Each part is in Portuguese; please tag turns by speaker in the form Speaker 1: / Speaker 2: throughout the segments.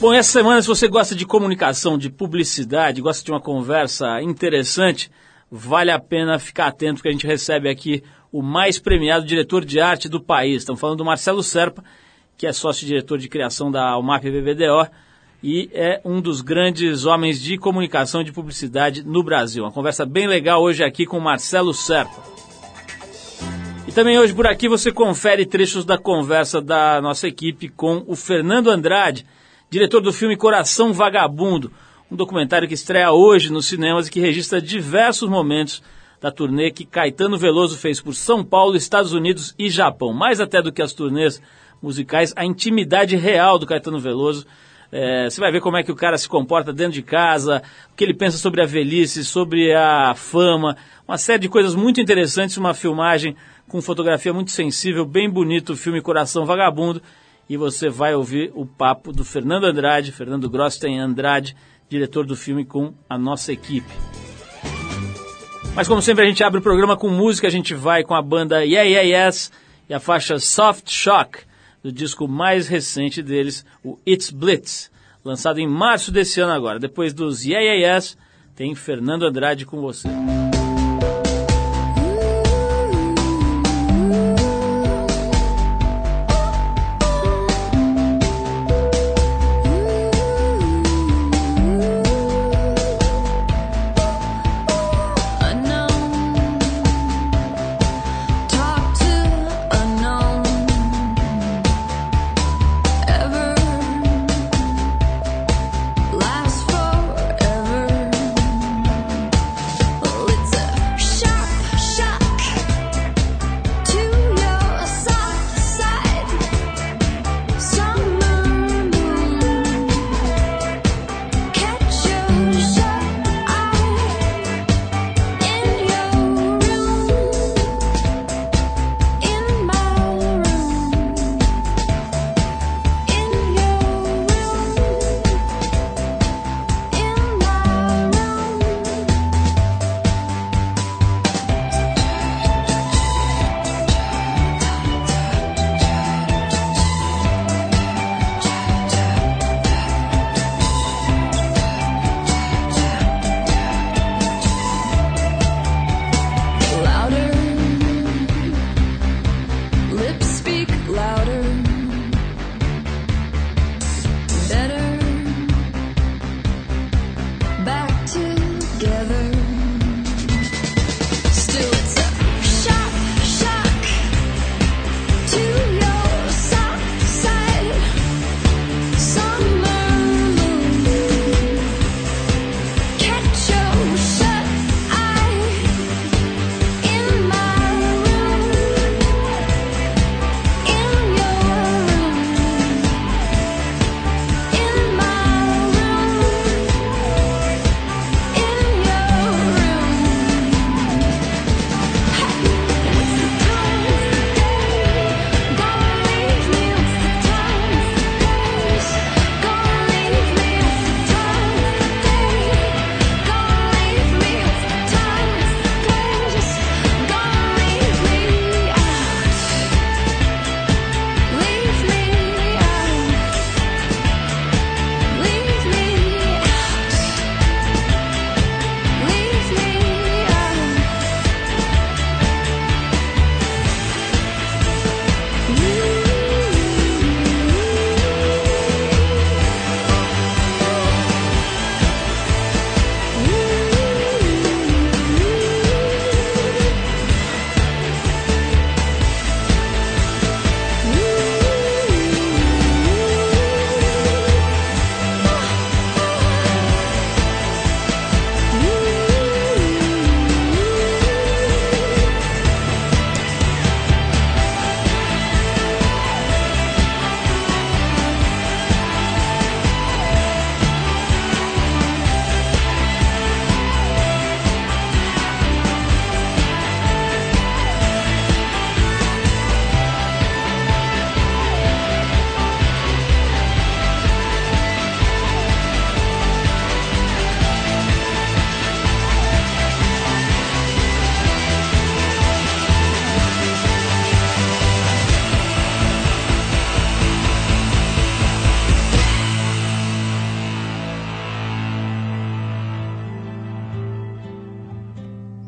Speaker 1: Bom, essa semana, se você gosta de comunicação, de publicidade, gosta de uma conversa interessante, vale a pena ficar atento, porque a gente recebe aqui o mais premiado diretor de arte do país. Estamos falando do Marcelo Serpa, que é sócio-diretor de criação da UMAP BBDO e é um dos grandes homens de comunicação e de publicidade no Brasil. Uma conversa bem legal hoje aqui com o Marcelo Serpa. E também hoje por aqui você confere trechos da conversa da nossa equipe com o Fernando Andrade, diretor do filme Coração Vagabundo, um documentário que estreia hoje nos cinemas e que registra diversos momentos da turnê que Caetano Veloso fez por São Paulo, Estados Unidos e Japão. Mais até do que as turnês musicais, a intimidade real do Caetano Veloso. É, você vai ver como é que o cara se comporta dentro de casa, o que ele pensa sobre a velhice, sobre a fama, uma série de coisas muito interessantes, uma filmagem com fotografia muito sensível, bem bonito, o filme Coração Vagabundo, e você vai ouvir o papo do Fernando Andrade, Fernando Grosten Andrade, diretor do filme, com a nossa equipe. Mas como sempre a gente abre o programa com música, a gente vai com a banda Yeah Yeah Yes e a faixa Soft Shock, do disco mais recente deles, o It's Blitz, lançado em março desse ano agora. Depois dos Yeah Yeah Yes, tem Fernando Andrade com você.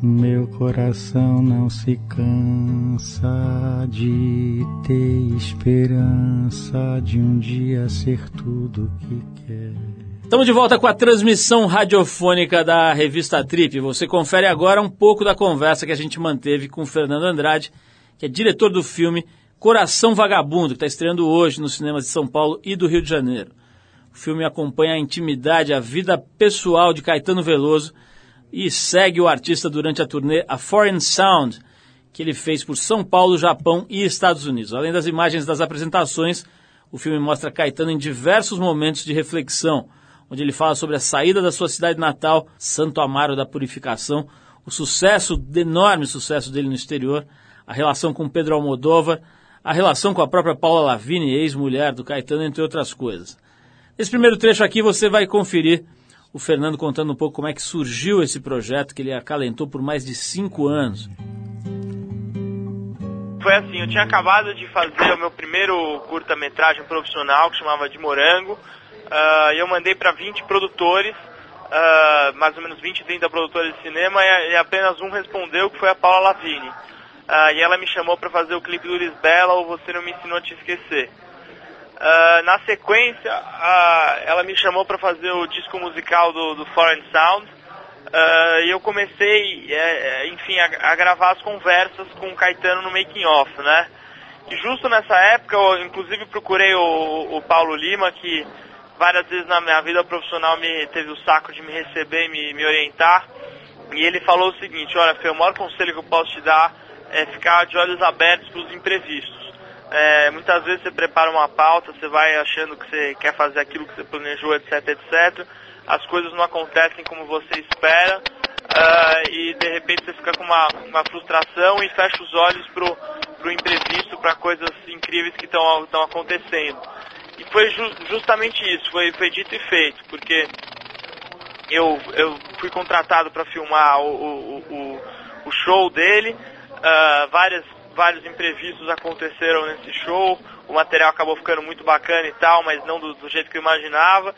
Speaker 2: Meu coração não se cansa de ter esperança de um dia ser tudo que quer.
Speaker 1: Estamos de volta com a transmissão radiofônica da revista Trip. Você confere agora um pouco da conversa que a gente manteve com Fernando Andrade, que é diretor do filme Coração Vagabundo, que está estreando hoje nos cinemas de São Paulo e do Rio de Janeiro. O filme acompanha a intimidade, a vida pessoal de Caetano Veloso e segue o artista durante a turnê A Foreign Sound, que ele fez por São Paulo, Japão e Estados Unidos. Além das imagens das apresentações, o filme mostra Caetano em diversos momentos de reflexão, onde ele fala sobre a saída da sua cidade natal, Santo Amaro da Purificação, o sucesso, o enorme sucesso dele no exterior, a relação com Pedro Almodóvar, a relação com a própria Paula Lavigne, ex-mulher do Caetano, entre outras coisas. Nesse primeiro trecho aqui você vai conferir o Fernando contando um pouco como é que surgiu esse projeto que ele acalentou por mais de cinco anos.
Speaker 3: Foi assim, eu tinha acabado de fazer o meu primeiro curta-metragem profissional que chamava De Morango, uh, eu mandei para 20 produtores, uh, mais ou menos 20, 30 produtores de cinema, e, e, apenas um respondeu, que foi a Paula Lavigne. Uh, e ela me chamou para fazer o clipe do Lisbela, ou Você Não Me Ensinou a Te Esquecer. Uh, na sequência, uh, ela me chamou para fazer o disco musical do, do Foreign Sound uh, e eu comecei, é, é, enfim, a, a, gravar as conversas com o Caetano no making off, né? E justo nessa época, eu inclusive procurei o, o Paulo Lima, que várias vezes na minha vida profissional me teve o saco de me receber e me, me orientar. E ele falou o seguinte, olha, Fê, o maior conselho que eu posso te dar é ficar de olhos abertos para os imprevistos. É, muitas vezes você prepara uma pauta, você vai achando que você quer fazer aquilo que você planejou, etc, etc. As coisas não acontecem como você espera uh, e de repente você fica com uma, uma frustração e fecha os olhos pro, pro imprevisto, para coisas incríveis que estão acontecendo. E foi ju justamente isso, foi, foi dito e feito, porque eu, eu fui contratado para filmar o, o, o, o, show dele, uh, várias vários imprevistos aconteceram nesse show, o material acabou ficando muito bacana e tal, mas não do, do, jeito que eu imaginava.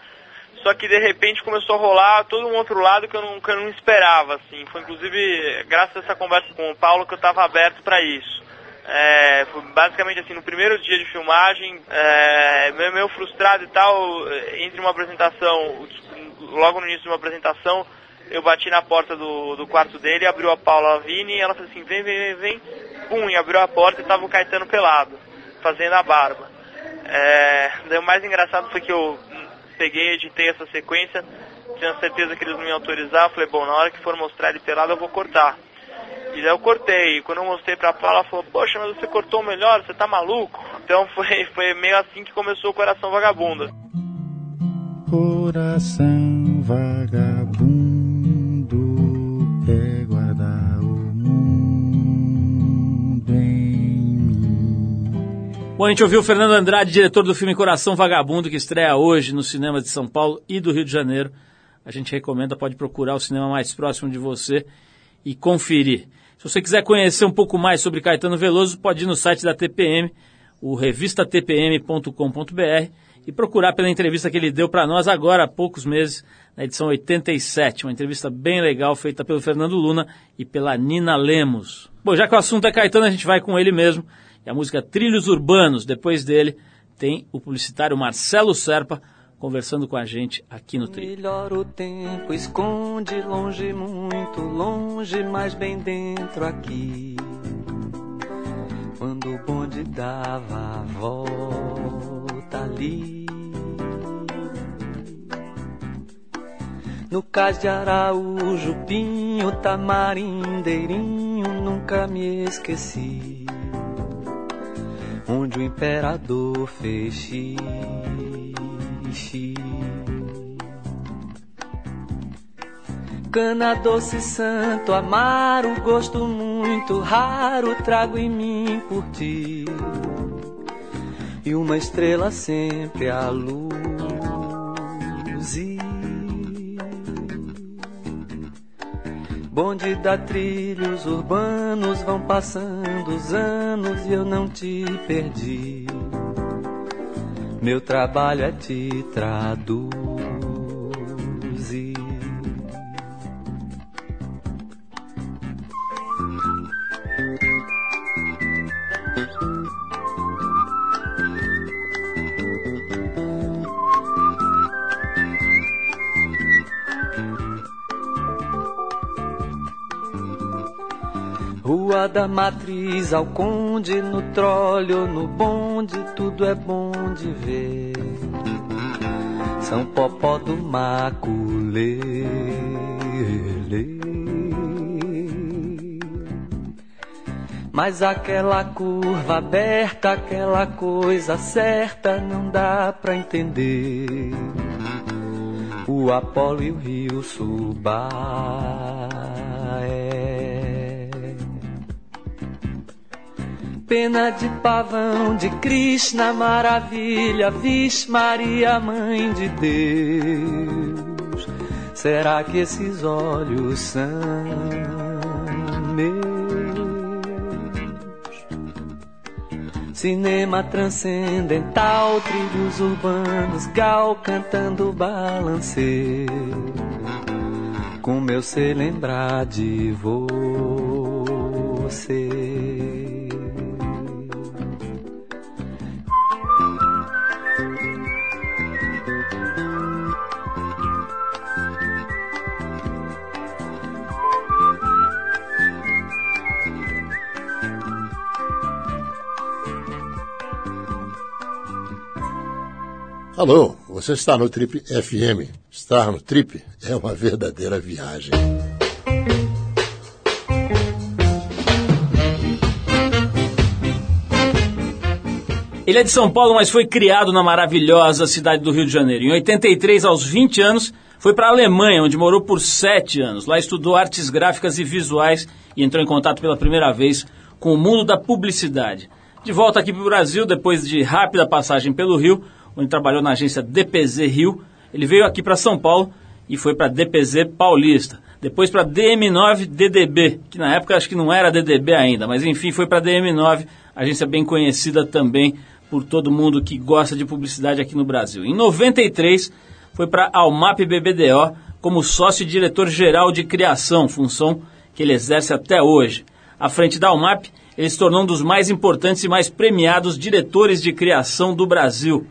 Speaker 3: Só que de repente começou a rolar todo um outro lado que eu não, que eu não esperava, assim. Foi inclusive graças a essa conversa com o Paulo que eu estava aberto para isso. É, basicamente assim, no primeiro dia de filmagem, é, meio, meio frustrado e tal, entre uma apresentação, logo no início de uma apresentação, eu bati na porta do, do quarto dele, abriu a Paula Vini e ela falou assim, vem, vem, vem, vem, pum, e abriu a porta e tava o Caetano pelado, fazendo a barba. É, o mais engraçado foi que eu peguei, editei essa sequência, tinha certeza que eles não iam autorizar, falei, bom, na hora que for mostrar ele pelado eu vou cortar. E daí eu cortei, e quando eu mostrei pra Paula, ela falou, poxa, mas você cortou melhor, você tá maluco? Então foi, foi meio assim que começou o Coração Vagabundo.
Speaker 2: Coração Vagabundo
Speaker 1: Bom, a gente ouviu o Fernando Andrade, diretor do filme Coração Vagabundo, que estreia hoje nos cinemas de São Paulo e do Rio de Janeiro. A gente recomenda, pode procurar o cinema mais próximo de você e conferir. Se você quiser conhecer um pouco mais sobre Caetano Veloso, pode ir no site da TPM, o revistatpm.com.br e procurar pela entrevista que ele deu para nós agora há poucos meses, na edição 87, uma entrevista bem legal feita pelo Fernando Luna e pela Nina Lemos. Bom, já que o assunto é Caetano, a gente vai com ele mesmo e a música Trilhos Urbanos. Depois dele tem o publicitário Marcelo Serpa conversando com a gente aqui no Trilho.
Speaker 4: Melhor o tempo esconde longe, muito longe, mas bem dentro aqui. Quando o bonde dava a volta ali. No cais de Araújo, Pinho, Tamarindeirinho, nunca me esqueci onde o imperador fez xixi. Cana doce santo, amaro, gosto muito raro, trago em mim por ti. E uma estrela sempre a luz. Bonde da trilhos urbanos vão passando os anos e eu não te perdi. Meu trabalho é te traduzir. Da matriz ao conde, no tróleo, no bonde, tudo é bom de ver. São Popó do Maculê. Mas aquela curva aberta, aquela coisa certa, não dá pra entender. O Apolo e o Rio Subai. Pena de pavão de Krishna, maravilha, Vixe Maria, mãe de Deus. Será que esses olhos são meus? Cinema transcendental, trilhos urbanos, gal cantando balancê. Com meu ser lembrar de você.
Speaker 5: Alô, você está no Trip FM. Estar no Trip é uma verdadeira viagem.
Speaker 1: Ele é de São Paulo, mas foi criado na maravilhosa cidade do Rio de Janeiro. Em 83, aos 20 anos, foi para a Alemanha, onde morou por 7 anos. Lá estudou artes gráficas e visuais e entrou em contato pela primeira vez com o mundo da publicidade. De volta aqui para o Brasil, depois de rápida passagem pelo Rio, onde trabalhou na agência DPZ Rio. Ele veio aqui para São Paulo e foi para DPZ Paulista. Depois para DM9 DDB, que na época acho que não era DDB ainda, mas enfim, foi para DM9, agência bem conhecida também por todo mundo que gosta de publicidade aqui no Brasil. Em 93, foi para Almap BBDO como sócio diretor-geral de criação, função que ele exerce até hoje. À frente da Almap, ele se tornou um dos mais importantes e mais premiados diretores de criação do Brasil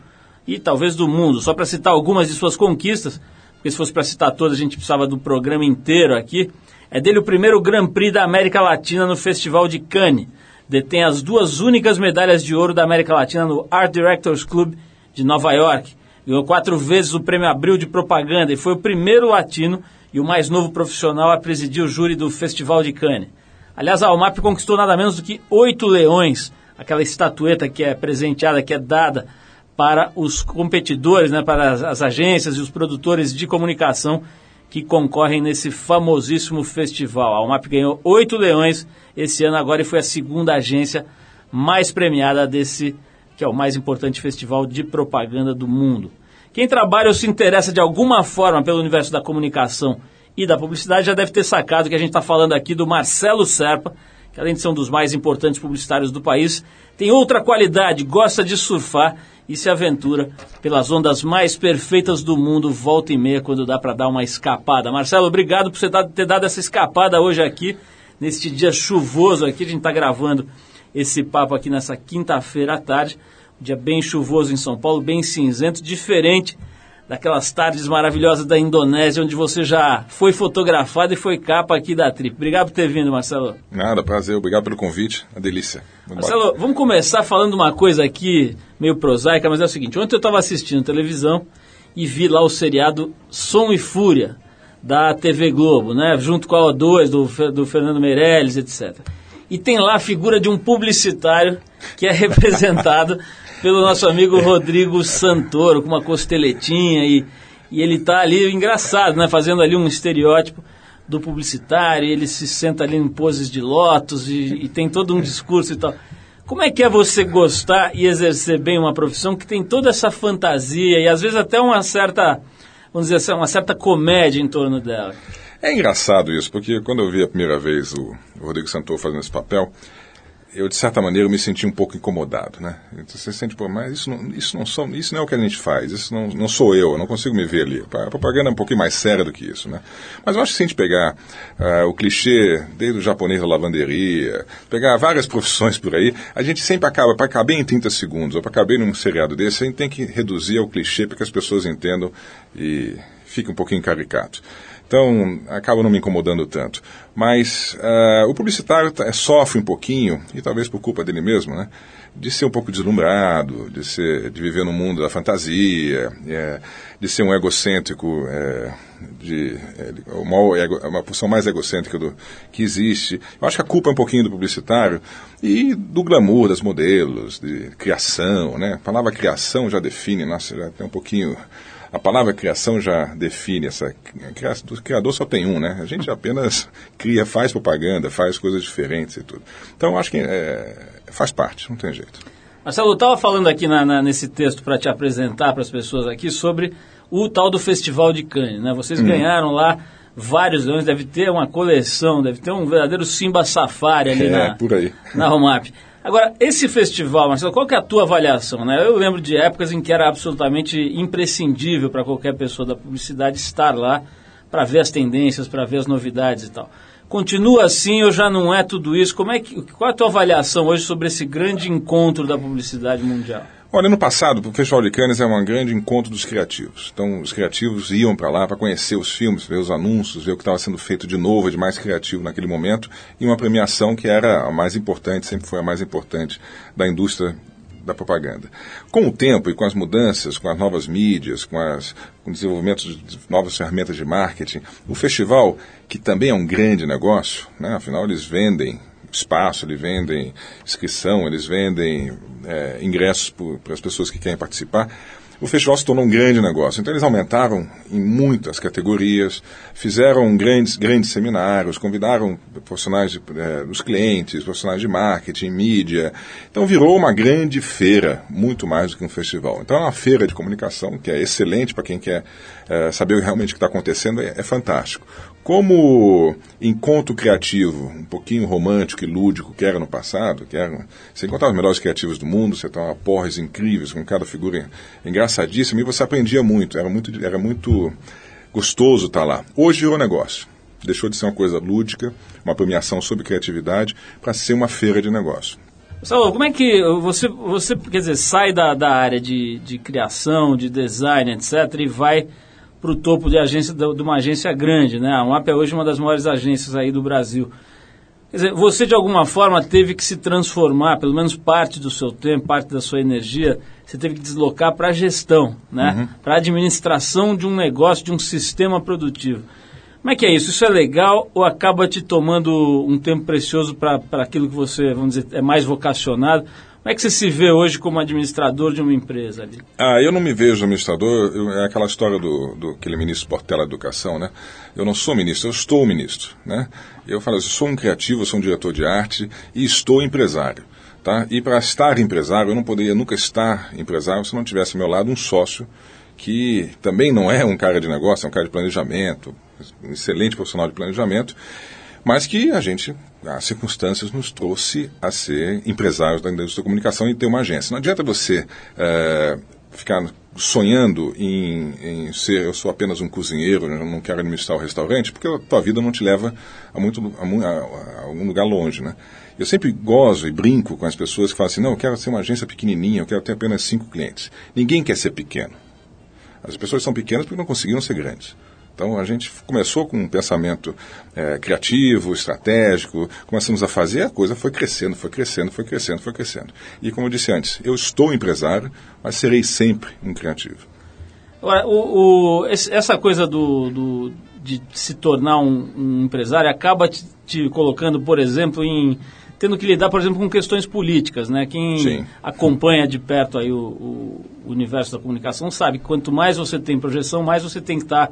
Speaker 1: e talvez do mundo. Só para citar algumas de suas conquistas, porque se fosse para citar todas a gente precisava do programa inteiro aqui. É dele o primeiro Grand Prix da América Latina no Festival de Cannes. Detém as duas únicas medalhas de ouro da América Latina no Art Directors Club de Nova York. Ganhou quatro vezes o prêmio Abril de Propaganda e foi o primeiro latino e o mais novo profissional a presidir o júri do Festival de Cannes. Aliás, a Almap conquistou nada menos do que oito leões, aquela estatueta que é presenteada, que é dada para os competidores, né, para as, as agências e os produtores de comunicação que concorrem nesse famosíssimo festival. A Almap ganhou oito leões esse ano agora e foi a segunda agência mais premiada desse, que é o mais importante festival de propaganda do mundo. Quem trabalha ou se interessa de alguma forma pelo universo da comunicação e da publicidade já deve ter sacado que a gente está falando aqui do Marcelo Serpa, que além de ser um dos mais importantes publicitários do país, tem outra qualidade, gosta de surfar e se aventura pelas ondas mais perfeitas do mundo, volta e meia, quando dá para dar uma escapada. Marcelo, obrigado por você ter dado essa escapada hoje aqui, neste dia chuvoso aqui. A gente está gravando esse papo aqui nessa quinta-feira à tarde. Um dia bem chuvoso em São Paulo, bem cinzento, diferente daquelas tardes maravilhosas da Indonésia, onde você já foi fotografado e foi capa aqui da Trip. Obrigado por ter vindo, Marcelo.
Speaker 6: Nada, prazer. Obrigado pelo convite. Uma delícia.
Speaker 1: Vamos Marcelo, embora. vamos começar falando uma coisa aqui meio prosaica, mas é o seguinte. Ontem eu estava assistindo televisão e vi lá o seriado Som e Fúria, da TV Globo, né? Junto com a O2, do, do Fernando Meirelles, etc. E tem lá a figura de um publicitário que é representado pelo nosso amigo Rodrigo Santoro, com uma costeletinha e, e ele está ali engraçado, né? Fazendo ali um estereótipo do publicitário, ele se senta ali em poses de lótus e, e, tem todo um discurso e tal. Como é que é você gostar e exercer bem uma profissão que tem toda essa fantasia e às vezes até uma certa, vamos dizer assim, uma certa comédia em torno dela?
Speaker 6: É engraçado isso, porque quando eu vi a primeira vez o Rodrigo Santoro fazendo esse papel, eu de certa maneira me senti um pouco incomodado, né? Então, você sente, pô, mas isso não, isso não sou, isso não é o que a gente faz, isso não, não sou eu, eu não consigo me ver ali. A propaganda é um pouquinho mais séria do que isso, né? Mas eu acho que se a gente pegar uh, o clichê desde o japonês da lavanderia, pegar várias profissões por aí, a gente sempre acaba, para caber em 30 segundos, ou para caber num seriado desse, a gente tem que reduzir ao clichê para que as pessoas entendam e fique um pouquinho caricato. Então, acaba não me incomodando tanto. Mas uh, o publicitário tá, sofre um pouquinho, e talvez por culpa dele mesmo, né? de ser um pouco deslumbrado, de, ser, de viver no mundo da fantasia, é, de ser um egocêntrico, é, de, é, uma, uma posição mais egocêntrica do que existe. Eu acho que a culpa é um pouquinho do publicitário e do glamour das modelos, de criação, né? A palavra criação já define, nossa, já tem um pouquinho a palavra criação já define essa. O criador só tem um, né? A gente apenas cria, faz propaganda, faz coisas diferentes e tudo. Então, acho que é, faz parte, não tem jeito.
Speaker 1: Marcelo, eu estava falando aqui na, na, nesse texto para te apresentar para as pessoas aqui sobre o tal do Festival de Cannes, né? Vocês hum. ganharam lá vários leões, deve ter uma coleção, deve ter um verdadeiro Simba Safari ali
Speaker 6: é,
Speaker 1: na,
Speaker 6: por aí.
Speaker 1: na Romap. Agora, esse festival, Marcelo, qual que é a tua avaliação? Né? Eu lembro de épocas em que era absolutamente imprescindível para qualquer pessoa da publicidade estar lá para ver as tendências, para ver as novidades e tal. Continua assim ou já não é tudo isso? Como é que, qual é a tua avaliação hoje sobre esse grande encontro da publicidade mundial?
Speaker 6: Olha, no passado, o Festival de Cannes é um grande encontro dos criativos. Então, os criativos iam para lá para conhecer os filmes, ver os anúncios, ver o que estava sendo feito de novo, de mais criativo naquele momento, e uma premiação que era a mais importante, sempre foi a mais importante da indústria da propaganda. Com o tempo e com as mudanças, com as novas mídias, com, as, com o desenvolvimento de novas ferramentas de marketing, o festival, que também é um grande negócio, né, afinal eles vendem espaço, eles vendem inscrição, eles vendem é, ingressos para as pessoas que querem participar o festival se tornou um grande negócio. Então eles aumentaram em muitas categorias, fizeram grandes, grandes seminários, convidaram profissionais de, é, dos clientes, profissionais de marketing, mídia. Então virou uma grande feira, muito mais do que um festival. Então é uma feira de comunicação que é excelente para quem quer é, saber realmente o que está acontecendo, é, é fantástico. Como encontro criativo, um pouquinho romântico e lúdico que era no passado, que era, você encontrava os melhores criativos do mundo, você tava porres incríveis, com cada figura engraçadíssima, e você aprendia muito, era muito, era muito gostoso estar tá lá. Hoje virou negócio. Deixou de ser uma coisa lúdica, uma premiação sobre criatividade, para ser uma feira de negócio.
Speaker 1: Pessoal, como é que você, você quer dizer, sai da, da área de, de criação, de design, etc., e vai para o topo de agência de uma agência grande, né? A UAP é hoje uma das maiores agências aí do Brasil. Quer dizer, você de alguma forma teve que se transformar, pelo menos parte do seu tempo, parte da sua energia, você teve que deslocar para a gestão, né? Uhum. Para a administração de um negócio, de um sistema produtivo. Como é que é isso? Isso é legal ou acaba te tomando um tempo precioso para aquilo que você, vamos dizer, é mais vocacionado? Como é que você se vê hoje como administrador de uma empresa ali?
Speaker 6: Ah, eu não me vejo administrador, eu, é aquela história do, do aquele ministro Portela Educação, né? Eu não sou ministro, eu estou ministro, né? Eu falo, eu sou um criativo, sou um diretor de arte e estou empresário, tá? E para estar empresário, eu não poderia nunca estar empresário se não tivesse ao meu lado um sócio que também não é um cara de negócio, é um cara de planejamento, um excelente profissional de planejamento, mas que a gente, as circunstâncias nos trouxe a ser empresários da indústria da comunicação e ter uma agência. Não adianta você é, ficar sonhando em, em, ser, eu sou apenas um cozinheiro, eu não quero administrar o restaurante, porque a tua vida não te leva a, muito, a, a, a algum lugar longe, né? Eu sempre gozo e brinco com as pessoas que falam assim, não, eu quero ser uma agência pequenininha, eu quero ter apenas cinco clientes. Ninguém quer ser pequeno. As pessoas são pequenas porque não conseguiram ser grandes. Então a gente começou com um pensamento é, criativo, estratégico, começamos a fazer, a coisa foi crescendo, foi crescendo, foi crescendo, foi crescendo. E como eu disse antes, eu estou empresário, mas serei sempre um criativo.
Speaker 1: Agora, o, o, essa coisa do, do, de se tornar um, um empresário acaba te, te, colocando, por exemplo, em tendo que lidar, por exemplo, com questões políticas, né? Quem Sim. acompanha de perto aí o, o, universo da comunicação sabe que quanto mais você tem projeção, mais você tem que estar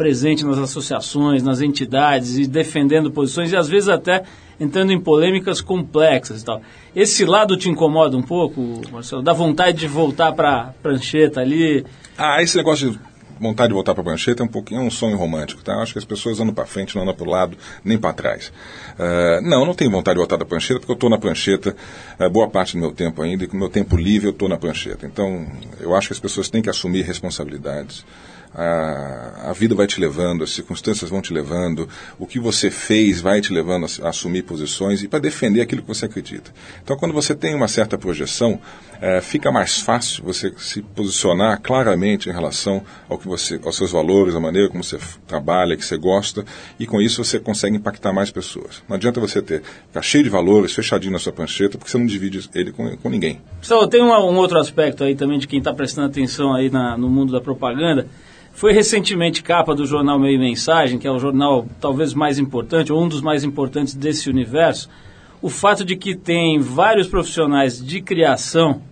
Speaker 1: presente nas associações, nas entidades e defendendo posições e às vezes até entrando em polêmicas complexas e tal. Esse lado te incomoda um pouco, Marcelo? Dá vontade de voltar para a prancheta ali?
Speaker 6: Ah, esse negócio de vontade de voltar para a prancheta é um pouquinho é um sonho romântico, tá? Acho que as pessoas andam para frente, não andam para o lado, nem para trás. Uh, não, não tenho vontade de voltar da prancheta, porque eu estou na prancheta uh, boa parte do meu tempo ainda, e com o meu tempo livre eu estou na prancheta. Então, eu acho que as pessoas têm que assumir responsabilidades. A, a vida vai te levando, as circunstâncias vão te levando, o que você fez vai te levando a, a assumir posições e para defender aquilo que você acredita. Então, quando você tem uma certa projeção, é, fica mais fácil você se posicionar claramente em relação ao que você, aos seus valores, a maneira como você trabalha, que você gosta, e com isso você consegue impactar mais pessoas. Não adianta você ter ficar cheio de valores, fechadinho na sua prancheta, porque você não divide ele com, com ninguém.
Speaker 1: Pessoal, tem um, um, outro aspecto aí também de quem está prestando atenção aí na, no mundo da propaganda. Foi recentemente capa do jornal Meio Mensagem, que é o jornal talvez mais importante, ou um dos mais importantes desse universo, o fato de que tem vários profissionais de criação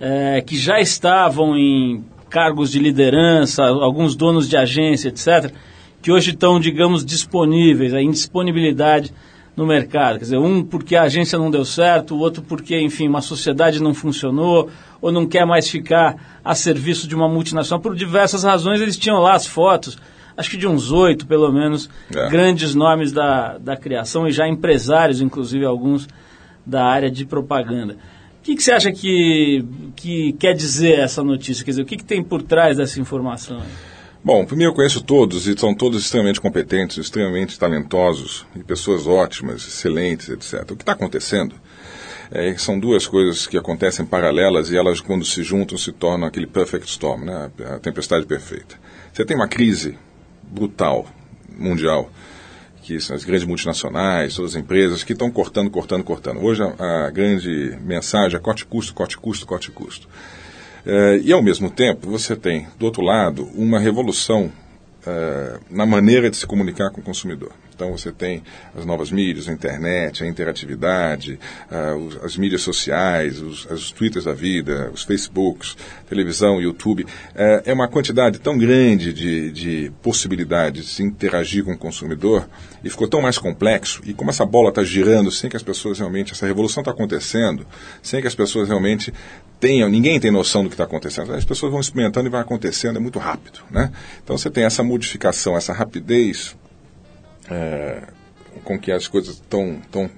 Speaker 1: é, que já estavam em cargos de liderança, alguns donos de agência, etc., que hoje estão, digamos, disponíveis, em disponibilidade no mercado. Quer dizer, um porque a agência não deu certo, o outro porque, enfim, uma sociedade não funcionou, ou não quer mais ficar a serviço de uma multinacional. Por diversas razões, eles tinham lá as fotos, acho que de uns oito, pelo menos, é. grandes nomes da, da criação e já empresários, inclusive alguns da área de propaganda. O que, que, você acha que, que quer dizer essa notícia? Quer dizer, o que, que tem por trás dessa informação?
Speaker 6: Bom, primeiro eu conheço todos e são todos extremamente competentes, extremamente talentosos e pessoas ótimas, excelentes, etc. O que está acontecendo é, são duas coisas que acontecem paralelas e elas, quando se juntam, se tornam aquele perfect storm, né? a tempestade perfeita. Você tem uma crise brutal, mundial, que são as grandes multinacionais, todas as empresas que estão cortando, cortando, cortando. Hoje a, a grande mensagem é corte custo, corte custo, corte custo. É, e ao mesmo tempo você tem, do outro lado, uma revolução é, na maneira de se comunicar com o consumidor. Então você tem as novas mídias, a internet, a interatividade, uh, as mídias sociais, os, os twitters da vida, os facebooks, televisão, YouTube. Uh, é uma quantidade tão grande de, de possibilidades de se interagir com o consumidor e ficou tão mais complexo. E como essa bola está girando sem que as pessoas realmente, essa revolução está acontecendo, sem que as pessoas realmente tenham, ninguém tem noção do que está acontecendo. As pessoas vão experimentando e vai acontecendo, é muito rápido. Né? Então você tem essa modificação, essa rapidez é, com que as coisas estão tão,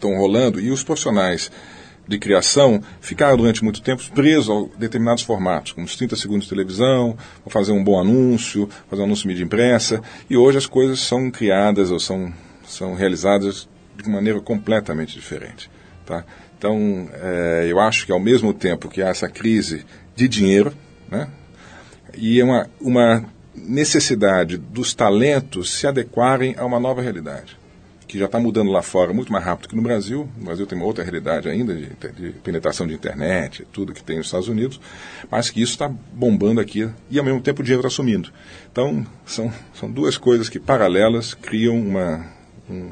Speaker 6: tão rolando e os profissionais de criação ficaram durante muito tempo presos a determinados formatos, como os 30 segundos de televisão, fazer um bom anúncio, fazer um anúncio mídia impressa, e hoje as coisas são criadas ou são, são realizadas de maneira completamente diferente. Tá? Então, é, eu acho que ao mesmo tempo que há essa crise de dinheiro, né, e uma, uma necessidade dos talentos se adequarem a uma nova realidade, que já está mudando lá fora muito mais rápido que no Brasil. No Brasil tem uma outra realidade ainda de, de penetração de internet, tudo que tem nos Estados Unidos, mas que isso está bombando aqui e ao mesmo tempo o dinheiro está sumindo. Então, são, são duas coisas que paralelas criam uma, um,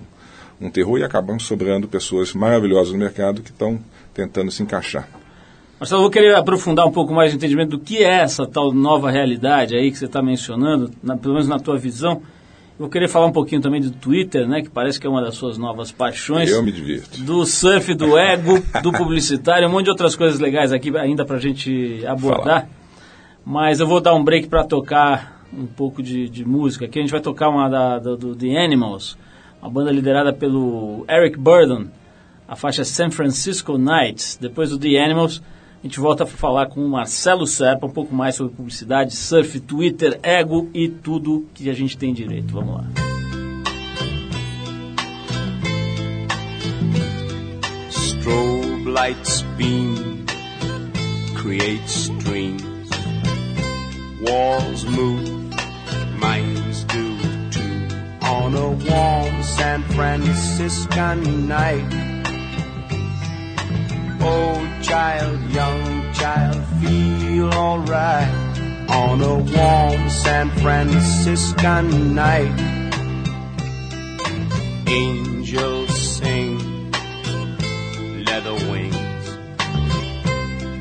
Speaker 6: um terror e acabam sobrando pessoas maravilhosas no mercado que estão tentando se encaixar.
Speaker 1: Marcelo, eu vou querer aprofundar um pouco mais o entendimento do que é essa tal nova realidade aí que você está mencionando, na, pelo menos na tua visão. Eu vou querer falar um pouquinho também do Twitter, né, que parece que é uma das suas novas paixões.
Speaker 6: Eu me divirto.
Speaker 1: Do surf, do ego, do publicitário, um monte de outras coisas legais aqui ainda para a gente abordar. Mas eu vou dar um break para tocar um pouco de, de, música. Aqui a gente vai tocar uma da, do, do The Animals, uma banda liderada pelo Eric Burden. A faixa San Francisco Nights. Depois do The Animals a gente volta a falar com o Marcelo Serpa um pouco mais sobre publicidade, surf, Twitter, ego e tudo que a gente tem direito. Vamos lá. Strobe lights beam, create streams, walls move, minds do too. On a warm San Franciscan night. Old child, young child, feel alright on a warm San Franciscan night. Angels sing, leather wings,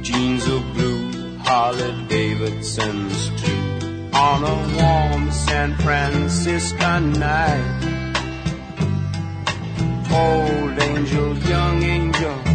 Speaker 1: jeans of blue, Harley Davidson's too, on a warm San Franciscan night. Old angel, young angel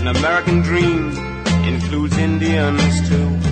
Speaker 7: An American dream, includes Indians too.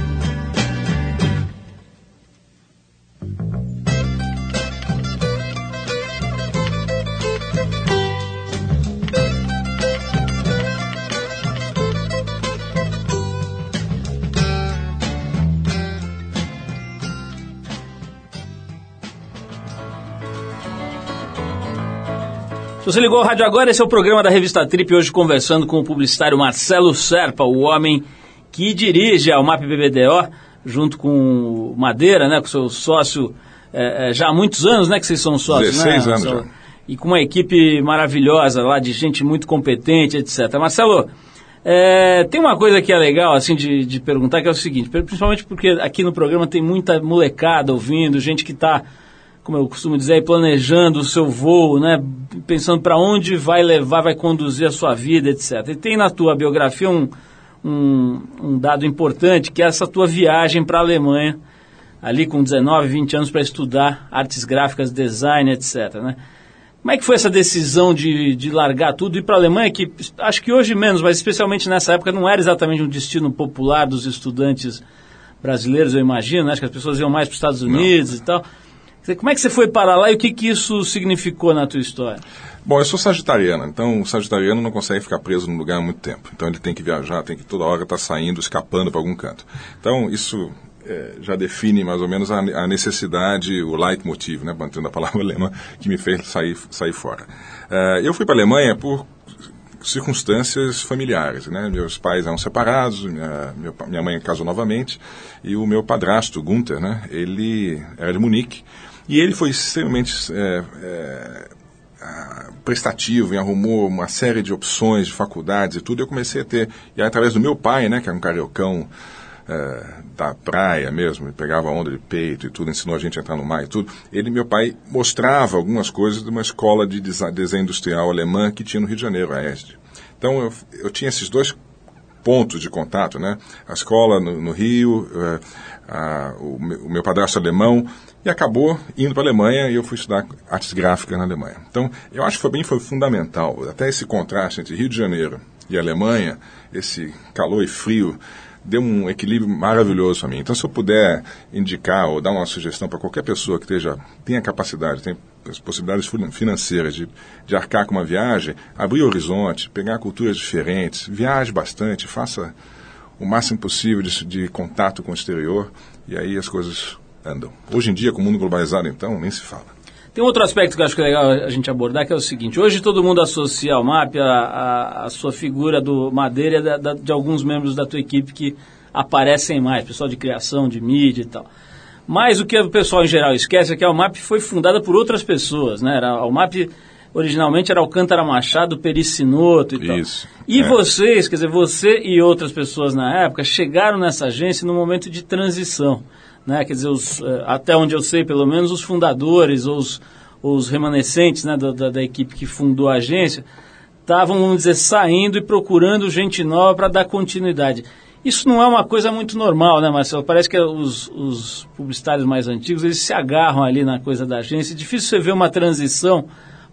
Speaker 1: Se você ligou o rádio agora, esse é o programa da revista Trip, hoje conversando com o publicitário Marcelo Serpa, o homem que dirige a UMAP BBDO, junto com o Madeira, né, com seu sócio, é, é, já há muitos anos, né, que vocês são sócios,
Speaker 6: 16
Speaker 1: né?
Speaker 6: anos já.
Speaker 1: E com uma equipe maravilhosa lá, de gente muito competente, etc. Marcelo, é, tem uma coisa que é legal, assim, de, de perguntar, que é o seguinte, principalmente porque aqui no programa tem muita molecada ouvindo, gente que está como eu costumo dizer, planejando o seu voo, né, pensando para onde vai levar, vai conduzir a sua vida, etc. E tem na tua biografia um, um, um dado importante, que é essa tua viagem para a Alemanha, ali com 19, 20 anos, para estudar artes gráficas, design, etc. Né? Como é que foi essa decisão de, de largar tudo e ir para a Alemanha, que acho que hoje menos, mas especialmente nessa época não era exatamente um destino popular dos estudantes brasileiros, eu imagino, né? acho que as pessoas iam mais para os Estados Unidos não. e tal. Como é que você foi para lá e o que, que isso significou na tua história?
Speaker 6: Bom, eu sou sagitariano, então o sagitariano não consegue ficar preso num lugar há muito tempo. Então ele tem que viajar, tem que toda hora estar tá saindo, escapando para algum canto. Então isso é, já define mais ou menos a, a, necessidade, o leitmotiv, né, mantendo a palavra alemã, que me fez sair, sair fora. Uh, eu fui para a Alemanha por circunstâncias familiares, né? Meus pais eram separados, minha, minha mãe casou novamente e o meu padrasto, Gunther, né? Ele era de Munique e ele foi extremamente é, é, prestativo e arrumou uma série de opções de faculdades e tudo. Eu comecei a ter, e aí, através do meu pai, né, que era um cariocão é, da praia mesmo, pegava onda de peito e tudo, ensinou a gente a entrar no mar e tudo. Ele, meu pai, mostrava algumas coisas de uma escola de desenho industrial alemã que tinha no Rio de Janeiro, a ESD. Então eu, eu tinha esses dois pontos de contato, né? A escola no, no Rio, uh, uh, o, meu, o meu padrasto alemão, e acabou indo para a Alemanha e eu fui estudar artes gráficas na Alemanha. Então, eu acho que foi bem foi fundamental, até esse contraste entre Rio de Janeiro e Alemanha, esse calor e frio, deu um equilíbrio maravilhoso para mim. Então, se eu puder indicar ou dar uma sugestão para qualquer pessoa que esteja, tenha capacidade, tenha as possibilidades financeiras de, de arcar com uma viagem, abrir horizonte, pegar culturas diferentes, viaje bastante, faça o máximo possível de, de contato com o exterior e aí as coisas andam. Hoje em dia, com o mundo globalizado, então, nem se fala.
Speaker 1: Tem outro aspecto que eu acho que é legal a gente abordar, que é o seguinte: hoje todo mundo associa ao MAP a, a, a sua figura do Madeira da, da, de alguns membros da tua equipe que aparecem mais, pessoal de criação, de mídia e tal. Mas o que o pessoal em geral esquece é que a UMAP foi fundada por outras pessoas, né? Era, a UMAP originalmente era Alcântara Machado, Pericinoto e tal.
Speaker 6: Isso.
Speaker 1: E
Speaker 6: é.
Speaker 1: vocês, quer dizer, você e outras pessoas na época chegaram nessa agência no momento de transição. Né? Quer dizer, os, até onde eu sei, pelo menos, os fundadores ou os, os remanescentes né, da, da, da equipe que fundou a agência estavam, vamos dizer, saindo e procurando gente nova para dar continuidade. Isso não é uma coisa muito normal, né, Marcelo? Parece que os, os, publicitários mais antigos, eles se agarram ali na coisa da agência. É difícil você ver uma transição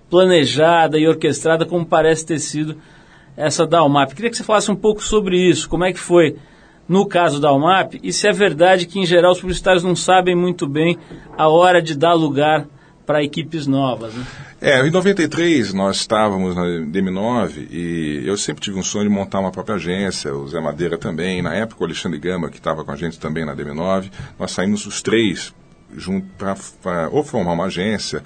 Speaker 1: planejada e orquestrada como parece ter sido essa da UMAP. Queria que você falasse um pouco sobre isso, como é que foi no caso da UMAP, e se é verdade que, em geral, os publicitários não sabem muito bem a hora de dar lugar para equipes novas. Né?
Speaker 6: É, em 93 nós estávamos na DM9 e eu sempre tive um sonho de montar uma própria agência, o Zé Madeira também, na época o Alexandre Gama, que estava com a gente também na DM9, nós saímos os três junto para ou formar uma agência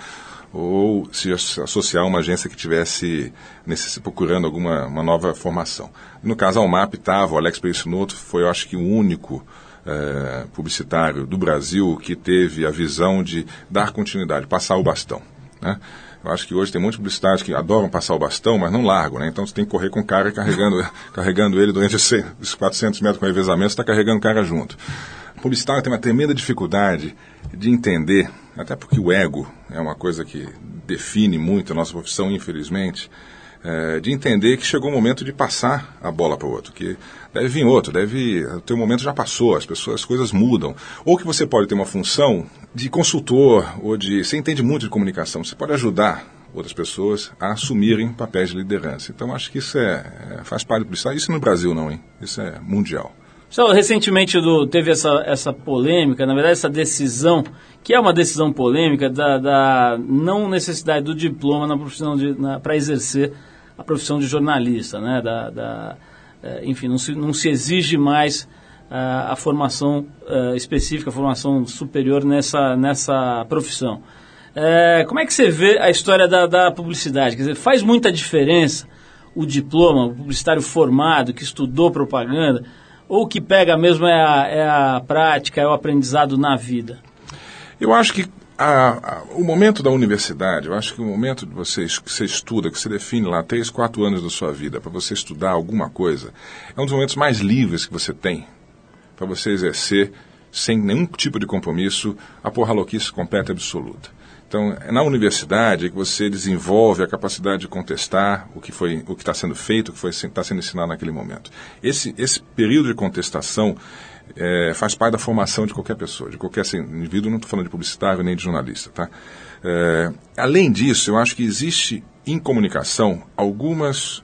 Speaker 6: ou se associar a uma agência que tivesse necess... procurando alguma uma nova formação. No caso, a UMAP estava, o Alex Pericinoto foi, eu acho que, o único é, publicitário do Brasil que teve a visão de dar continuidade, passar o bastão. Né? Eu acho que hoje tem muitos publicitários que adoram passar o bastão, mas não largam, né? Então você tem que correr com o cara carregando, carregando ele durante os 400 metros com revezamento, você está carregando o cara junto. Publicitário tem uma tremenda dificuldade de entender, até porque o ego é uma coisa que define muito a nossa profissão, infelizmente, é, de entender que chegou o momento de passar a bola para o outro, que deve vir outro, deve o teu momento já passou, as pessoas, as coisas mudam, ou que você pode ter uma função de consultor ou de você entende muito de comunicação, você pode ajudar outras pessoas a assumirem papéis de liderança. Então acho que isso é, é faz parte do publicidade. Isso no Brasil não, hein? Isso é mundial.
Speaker 1: Recentemente do, teve essa, essa polêmica, na verdade essa decisão, que é uma decisão polêmica da, da não necessidade do diploma na profissão para exercer a profissão de jornalista, né? Da, da é, enfim, não se, não se exige mais a, a formação uh, específica, a formação superior nessa, nessa profissão. É, como é que você vê a história da, da publicidade? Quer dizer, faz muita diferença o diploma, o publicitário formado, que estudou propaganda, ou o que pega mesmo é a, é a prática, é o aprendizado na vida?
Speaker 6: Eu acho que a, a, o momento da universidade, eu acho que o momento de você, que você estuda, que você define lá três, quatro anos da sua vida para você estudar alguma coisa, é um dos momentos mais livres que você tem para você exercer sem nenhum tipo de compromisso a porra louquice completa e absoluta. Então, é na universidade que você desenvolve a capacidade de contestar o que foi, o que está sendo feito, o que está sendo ensinado naquele momento. Esse, esse período de contestação é, faz parte da formação de qualquer pessoa, de qualquer assim, indivíduo, não estou falando de publicitário nem de jornalista. Tá? É, além disso, eu acho que existe em comunicação algumas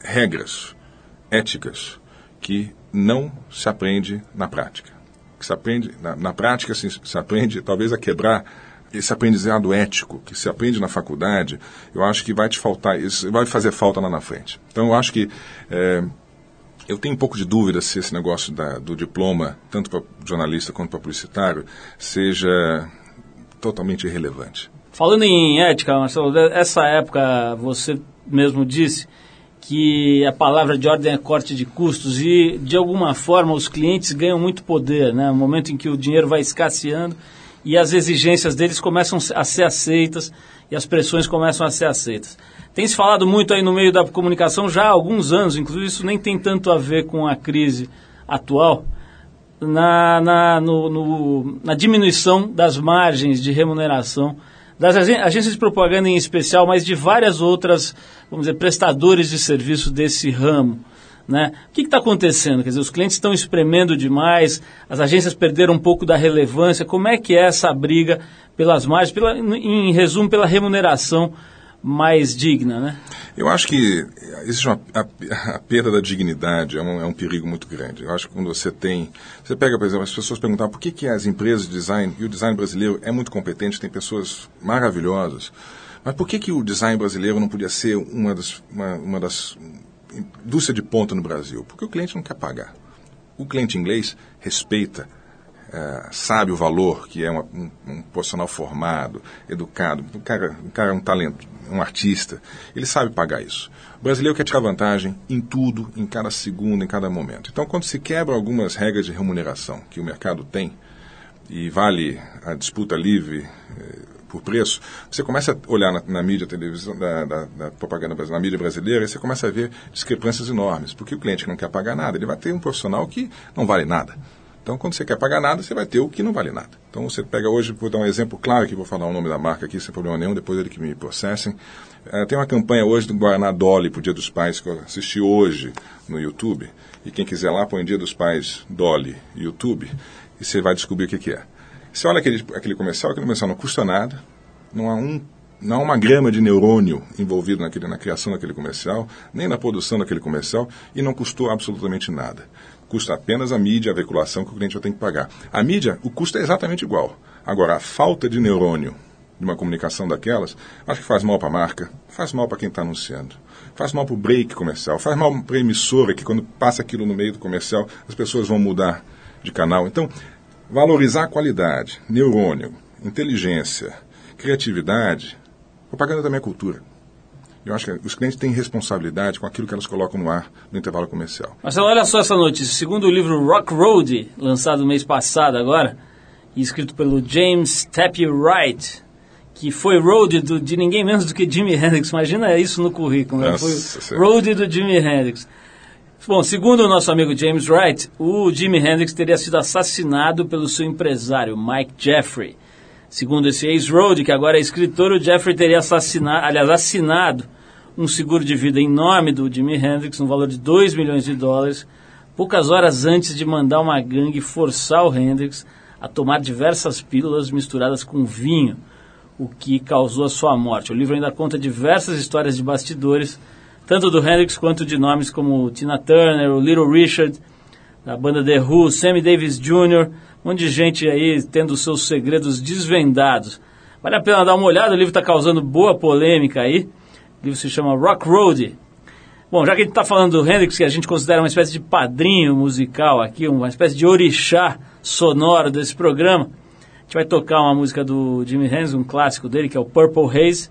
Speaker 6: regras éticas que não se aprende na prática. Que se aprende na, na prática se, se aprende talvez a quebrar esse aprendizado ético que se aprende na faculdade, eu acho que vai te faltar, isso vai fazer falta lá na frente. Então eu acho que é, eu tenho um pouco de dúvida se esse negócio da, do diploma, tanto para jornalista quanto para publicitário, seja totalmente irrelevante.
Speaker 1: Falando em ética, Marcelo, essa época você mesmo disse que a palavra de ordem é corte de custos e, de alguma forma, os clientes ganham muito poder, né? No momento em que o dinheiro vai escasseando e as exigências deles começam a ser aceitas e as pressões começam a ser aceitas. Tem se falado muito aí no meio da comunicação já há alguns anos, inclusive isso nem tem tanto a ver com a crise atual, na, na, no, no, na diminuição das margens de remuneração das agências de propaganda em especial, mas de várias outras, vamos dizer, prestadores de serviço desse ramo. Né? O que está acontecendo? Quer dizer, os clientes estão espremendo demais, as agências perderam um pouco da relevância. Como é que é essa briga pelas margens, pela, em resumo, pela remuneração mais digna, né?
Speaker 6: Eu acho que existe uma, a, a perda da dignidade é um, é um, perigo muito grande. Eu acho que quando você tem, você pega, por exemplo, as pessoas perguntam por que, que as empresas de design e o design brasileiro é muito competente, tem pessoas maravilhosas, mas por que que o design brasileiro não podia ser uma das, uma, uma das indústria de ponta no Brasil? Porque o cliente não quer pagar. O cliente inglês respeita é, sabe o valor que é uma, um, um, profissional formado, educado, o cara, cara é um talento, um artista, ele sabe pagar isso. O brasileiro quer tirar vantagem em tudo, em cada segundo, em cada momento. Então, quando se quebra algumas regras de remuneração que o mercado tem, e vale a disputa livre eh, por preço, você começa a olhar na, na mídia televisão, da, da, da, propaganda na mídia brasileira, e você começa a ver discrepâncias enormes, porque o cliente que não quer pagar nada, ele vai ter um profissional que não vale nada. Então, quando você quer pagar nada, você vai ter o que não vale nada. Então, você pega hoje, vou dar um exemplo claro, que vou falar o nome da marca aqui, sem problema nenhum, depois ele que me processem. É, tem uma campanha hoje do Guaraná Dolly para o Dia dos Pais, que eu assisti hoje no YouTube. E quem quiser lá, põe Dia dos Pais Dolly YouTube, e você vai descobrir o que, que é. Você olha aquele, aquele comercial, aquele comercial não custa nada, não há um não há uma grama de neurônio envolvido naquele, na criação daquele comercial, nem na produção daquele comercial, e não custou absolutamente nada custa apenas a mídia, a veiculação que o cliente vai ter que pagar. A mídia, o custo é exatamente igual. Agora, a falta de neurônio de uma comunicação daquelas, acho que faz mal para a marca, faz mal para quem está anunciando, faz mal para o break comercial, faz mal para a emissora que quando passa aquilo no meio do comercial, as pessoas vão mudar de canal. Então, valorizar a qualidade, neurônio, inteligência, criatividade, propaganda também é cultura. Eu acho que os clientes têm responsabilidade com aquilo que elas colocam no ar no intervalo comercial.
Speaker 1: Marcelo, olha só essa notícia. Segundo o livro Rock Road, lançado mês passado agora, e escrito pelo James Tappy Wright, que foi road do, de ninguém menos do que Jimi Hendrix. Imagina isso no currículo. Né?
Speaker 6: Nossa
Speaker 1: Foi
Speaker 6: Senhora.
Speaker 1: road do Jimi Hendrix. Bom, segundo o nosso amigo James Wright, o Jimi Hendrix teria sido assassinado pelo seu empresário, Mike Jeffrey. Segundo esse ex-road, que agora é escritor, o Jeffrey teria assassinado, aliás, assinado um seguro de vida em nome do Jimi Hendrix, no valor de 2 milhões de dólares, poucas horas antes de mandar uma gangue forçar o Hendrix a tomar diversas pílulas misturadas com vinho, o que causou a sua morte. O livro ainda conta diversas histórias de bastidores, tanto do Hendrix quanto de nomes como Tina Turner, o Little Richard, da banda The Who, Sammy Davis Jr., um monte de gente aí tendo seus segredos desvendados. Vale a pena dar uma olhada, o livro está causando boa polêmica aí. O livro se chama Rock Road. Bom, já que a gente está falando do Hendrix, que a gente considera uma espécie de padrinho musical aqui, uma espécie de orixá sonoro desse programa, a gente vai tocar uma música do Jimi Hendrix, um clássico dele, que é o Purple Haze.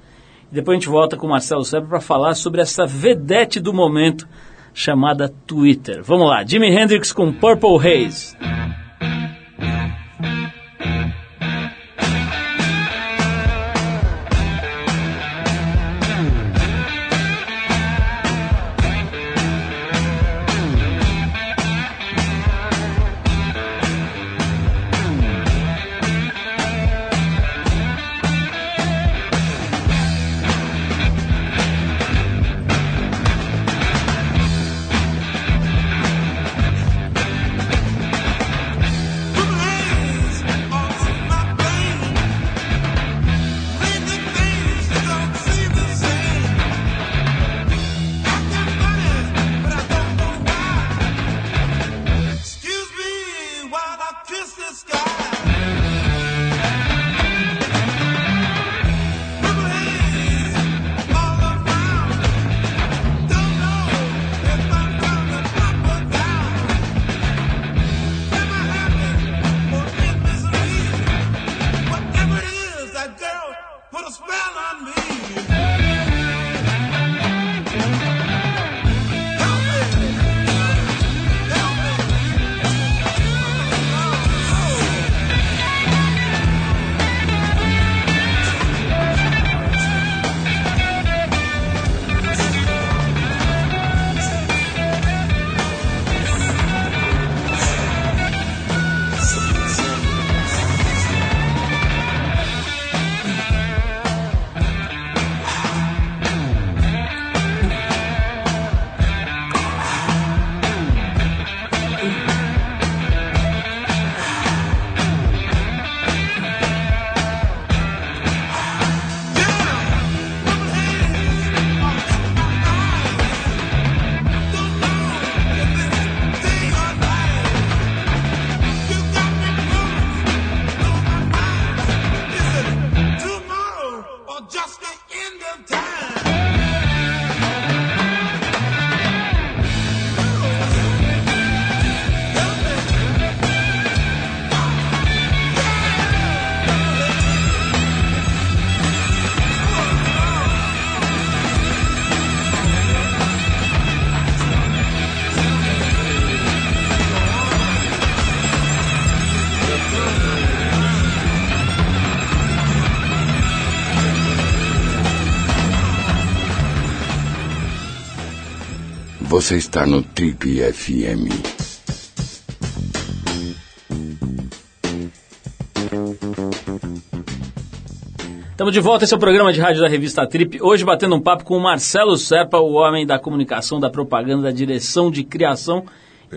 Speaker 1: Depois a gente volta com o Marcelo Serra para falar sobre essa vedete do momento chamada Twitter. Vamos lá, Jimi Hendrix com Purple Haze.
Speaker 8: Você está no Trip FM.
Speaker 1: Estamos de volta, esse é o programa de rádio da revista Trip. Hoje batendo um papo com o Marcelo Serpa, o homem da comunicação, da propaganda, da direção de criação.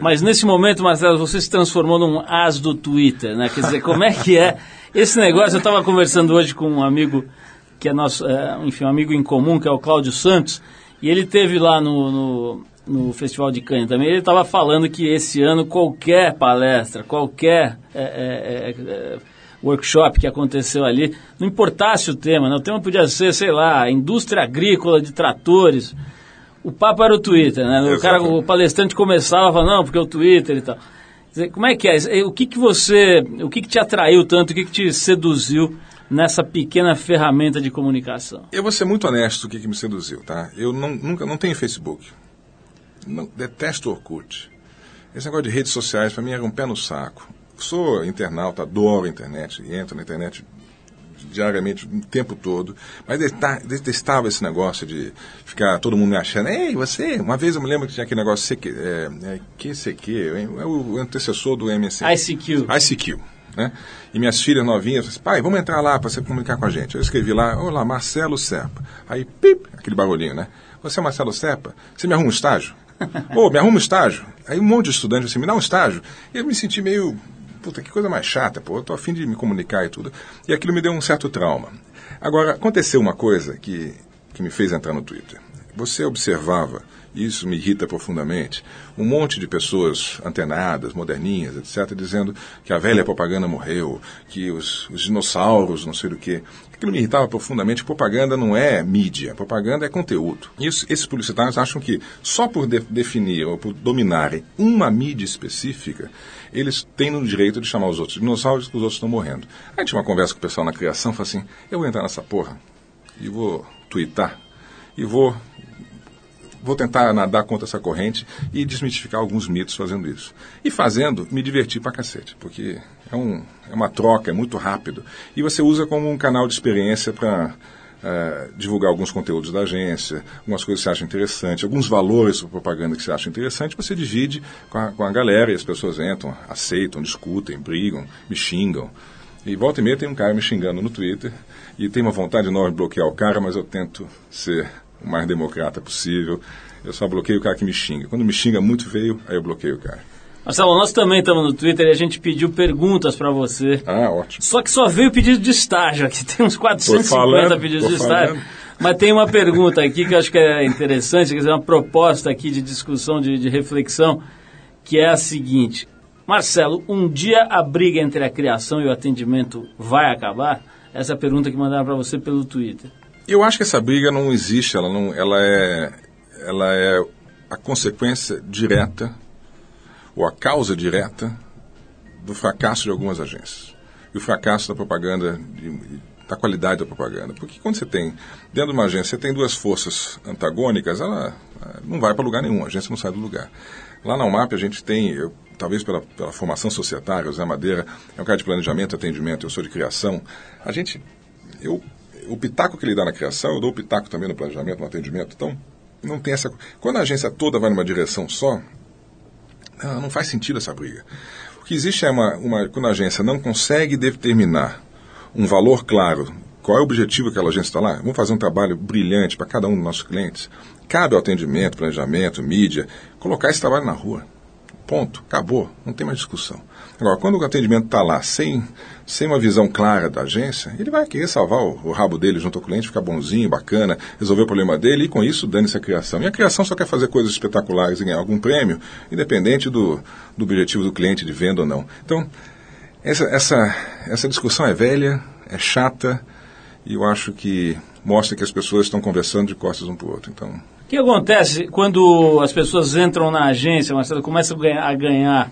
Speaker 1: Mas nesse momento, Marcelo, você se transformou num as do Twitter, né? Quer dizer, como é que é esse negócio? Eu estava conversando hoje com um amigo que é nosso, é, enfim, um amigo em comum, que é o Cláudio Santos, e ele teve lá no, no, no Festival de Cannes também. Ele estava falando que esse ano qualquer palestra, qualquer é, é, é, workshop que aconteceu ali, não importasse o tema, né? o tema podia ser, sei lá, indústria agrícola de tratores. O papo era o Twitter, né? O, cara, o palestrante começava falando, não, porque o Twitter e tal. Como é que é? O que, que você. O que, que te atraiu tanto? O que, que te seduziu nessa pequena ferramenta de comunicação?
Speaker 6: Eu vou ser muito honesto o que, que me seduziu, tá? Eu não, nunca não tenho Facebook. Não, detesto Orkut. Esse negócio de redes sociais, para mim, era um pé no saco. Sou internauta, adoro a internet, entro na internet diariamente, o tempo todo. Mas detestava esse negócio de ficar todo mundo me achando. Ei, você, uma vez eu me lembro que tinha aquele negócio CQ, é, é, QCQ, é o antecessor do MSN.
Speaker 1: ICQ.
Speaker 6: ICQ. Né? E minhas filhas novinhas, assim, pai, vamos entrar lá para você comunicar com a gente. Eu escrevi lá, olá, Marcelo Serpa. Aí, pip, aquele barulhinho, né? Você é Marcelo Serpa? Você me arruma um estágio? Ô, me arruma um estágio? Aí um monte de estudante assim, me dá um estágio. E eu me senti meio, puta, que coisa mais chata, pô, eu tô afim de me comunicar e tudo. E aquilo me deu um certo trauma. Agora, aconteceu uma coisa que, que me fez entrar no Twitter. Você observava, isso me irrita profundamente, um monte de pessoas antenadas, moderninhas, etc., dizendo que a velha propaganda morreu, que os, os dinossauros, não sei do que. Aquilo me irritava profundamente. Propaganda não é mídia, propaganda é conteúdo. E isso, esses publicitários acham que só por de- definir ou por dominarem uma mídia específica, eles têm o direito de chamar os outros dinossauros que os outros estão morrendo. Aí tinha uma conversa com o pessoal na criação, falei assim, eu vou entrar nessa porra e vou twittar e vou vou tentar nadar contra essa corrente e desmitificar alguns mitos fazendo isso. E fazendo, me divertir pra cacete, porque é, um, é uma troca, é muito rápido. E você usa como um canal de experiência para divulgar alguns conteúdos da agência, algumas coisas que você acha interessante, alguns valores sobre propaganda que você acha interessante, você divide com a, com a galera e as pessoas entram, aceitam, discutem, brigam, me xingam. E volta e meia tem um cara me xingando no Twitter e tem uma vontade enorme de bloquear o cara, mas eu tento ser o mais democrata possível. Eu só bloqueio o cara que me xinga. Quando me xinga muito feio, aí eu bloqueio o cara.
Speaker 1: Marcelo, nós também estamos no Twitter e a gente pediu perguntas para você.
Speaker 6: Ah, ótimo.
Speaker 1: Só que só veio pedido de estágio aqui. Tem uns 450
Speaker 6: falando,
Speaker 1: pedidos de estágio.
Speaker 6: falando.
Speaker 1: Mas tem uma pergunta aqui que eu acho que é interessante, quer dizer, uma proposta aqui de discussão, de, de reflexão, que é a seguinte. Marcelo, um dia a briga entre a criação e o atendimento vai acabar? Essa é a pergunta que mandaram para você pelo Twitter.
Speaker 6: Eu acho que essa briga não existe, ela, não, ela, é, ela é a consequência direta, ou a causa direta, do fracasso de algumas agências. E o fracasso da propaganda, de, da qualidade da propaganda. Porque quando você tem, dentro de uma agência, você tem duas forças antagônicas, ela eh, não vai para lugar nenhum, a agência não sai do lugar. Lá na UMAP a gente tem, eu, talvez pela, pela formação societária, o Zé Madeira é um cara de planejamento, atendimento, eu sou de criação. A gente, eu, o pitaco que ele dá na criação, eu dou o pitaco também no planejamento, no atendimento. Então, não tem essa. Quando a agência toda vai numa direção só, não, não faz sentido essa briga. O que existe é uma, uma. Quando a agência não consegue determinar um valor claro, qual é o objetivo que aquela agência está lá, vamos fazer um trabalho brilhante para cada um dos nossos clientes. Cabe ao atendimento, planejamento, mídia, colocar esse trabalho na rua. Ponto. Acabou. Não tem mais discussão. Agora, quando o atendimento está lá sem, sem uma visão clara da agência, ele vai querer salvar o, o rabo dele junto ao cliente, ficar bonzinho, bacana, resolver o problema dele e com isso dane-se a criação. E a criação só quer fazer coisas espetaculares e ganhar algum prêmio, independente do, do objetivo do cliente de venda ou não. Então, essa, essa, essa discussão é velha, é chata e eu acho que mostra que as pessoas estão conversando de costas um para o outro. Então,
Speaker 1: O que acontece quando as pessoas entram na agência, Marcelo, começam a ganhar, a ganhar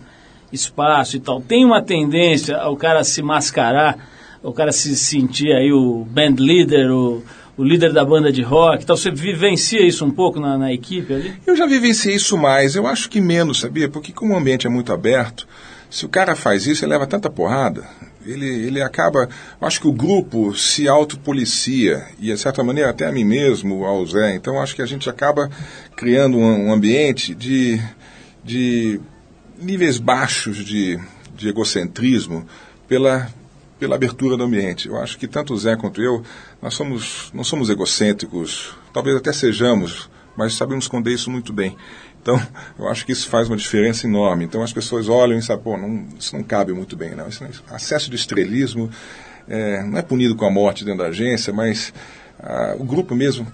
Speaker 1: espaço e tal? Tem uma tendência ao cara se mascarar, o cara se sentir aí o band leader, o, o líder da banda de rock. Então você vivencia isso um pouco na, na equipe ali?
Speaker 6: Eu já vivenciei isso mais, eu acho que menos, sabia? Porque como o ambiente é muito aberto, se o cara faz isso, ele leva tanta porrada, ele, ele acaba. Acho que o grupo se autopolicia, e de certa maneira até a mim mesmo, ao Zé. Então acho que a gente acaba criando um, um ambiente de, de níveis baixos de, de egocentrismo pela, pela abertura do ambiente. Eu acho que tanto o Zé quanto eu, nós somos, não somos egocêntricos, talvez até sejamos, mas sabemos esconder isso muito bem. Então, eu acho que isso faz uma diferença enorme. Então, as pessoas olham e sabem, pô, não, isso não cabe muito bem, não. Não- Acesso de estrelismo é, não é punido com a morte dentro da agência, mas ah, o grupo mesmo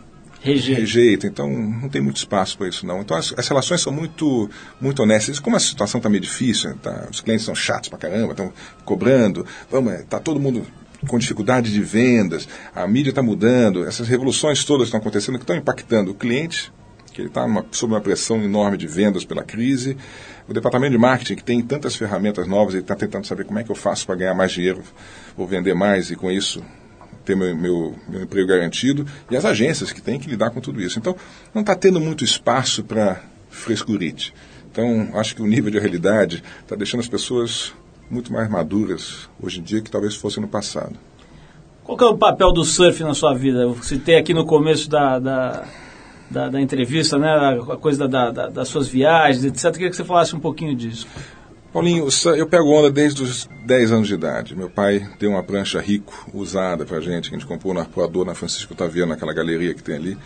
Speaker 1: Rejeita.
Speaker 6: rejeita. Então, não tem muito espaço para isso, não. Então, as, as relações são muito, muito honestas. Como a situação está meio difícil, tá, os clientes são chatos pra caramba, estão cobrando, vamos, está todo mundo com dificuldade de vendas, a mídia está mudando, essas revoluções todas estão acontecendo que estão impactando o cliente, que ele está sob uma pressão enorme de vendas pela crise. O departamento de marketing, que tem tantas ferramentas novas, ele está tentando saber como é que eu faço para ganhar mais dinheiro, ou vender mais, e com isso ter meu, meu, meu emprego garantido. E as agências, que têm que lidar com tudo isso. Então, não está tendo muito espaço para frescurite. Então, acho que o nível de realidade está deixando as pessoas muito mais maduras hoje em dia que talvez fosse no passado.
Speaker 1: Qual é o papel do surf na sua vida? Eu citei aqui no começo da, da, da, da entrevista, né? A coisa da, da- das suas viagens, etc. Eu queria que você falasse um pouquinho disso.
Speaker 6: Paulinho, eu pego onda desde os 10 anos de idade. Meu pai deu uma prancha rico, usada pra gente, que a gente comprou no arpoador na Francisco Taviano, naquela galeria que tem ali.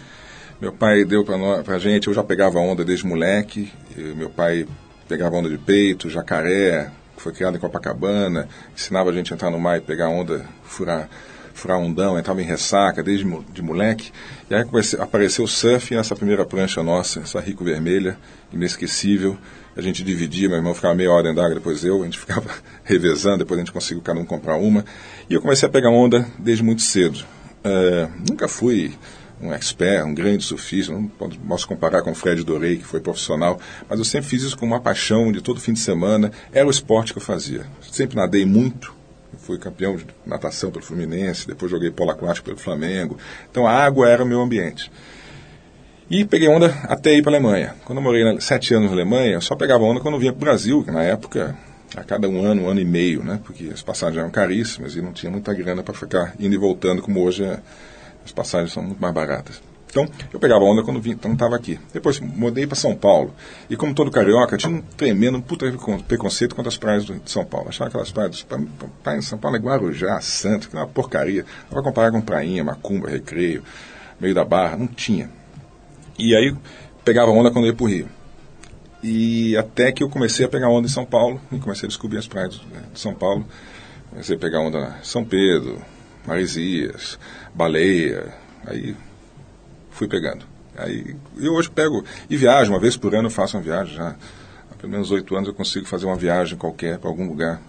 Speaker 6: Meu pai deu pra, nós, pra gente, eu já pegava onda desde moleque. meu pai pegava onda de peito, jacaré, que foi criado em Copacabana, ensinava a gente a entrar no mar e pegar onda, furar, furar ondão, entrava em ressaca desde de moleque. E aí apareceu o surf essa primeira prancha nossa, essa rico vermelha, inesquecível. A gente dividia, meu irmão ficava meia hora dentro d'água, depois eu, a gente ficava revezando, depois a gente conseguiu cada um comprar uma. E eu comecei a pegar onda desde muito cedo. Eh, nunca fui um expert, um grande surfista, não posso- comparar com o Fred Dorei, que foi profissional, mas eu sempre fiz isso com uma paixão de todo fim de semana, era o esporte que eu fazia. Sempre nadei muito, fui campeão de natação pelo Fluminense, depois joguei polo aquático pelo Flamengo, então a água era o meu ambiente. E peguei onda até ir para a Alemanha. Quando eu morei na- sete anos na Alemanha, eu só pegava onda quando eu vinha para o Brasil, que na época, a cada um ano, um ano e meio, né? Porque as passagens eram caríssimas e não tinha muita grana para ficar indo e voltando, como hoje é- as passagens são muito mais baratas. Então, eu pegava onda quando vim, então estava aqui. Depois mudei para São Paulo. E como todo carioca, tinha um tremendo puta preconceito contra as praias de São Paulo. Achava aquelas praias, pra- pra- praia em São Paulo é Guarujá, Santo, que é uma porcaria. Vai comparar com prainha, Macumba, Recreio, meio da Barra, não tinha. E aí pegava onda quando eu ia pro Rio. E até que eu comecei a pegar onda em São Paulo e comecei a descobrir as praias né, de São Paulo. Comecei a pegar onda na São Pedro, Maresias, Baleia. Aí fui pegando. Aí e hoje pego e viajo, uma vez por ano eu faço uma viagem já. Há pelo menos oito anos eu consigo fazer uma viagem qualquer para algum lugar.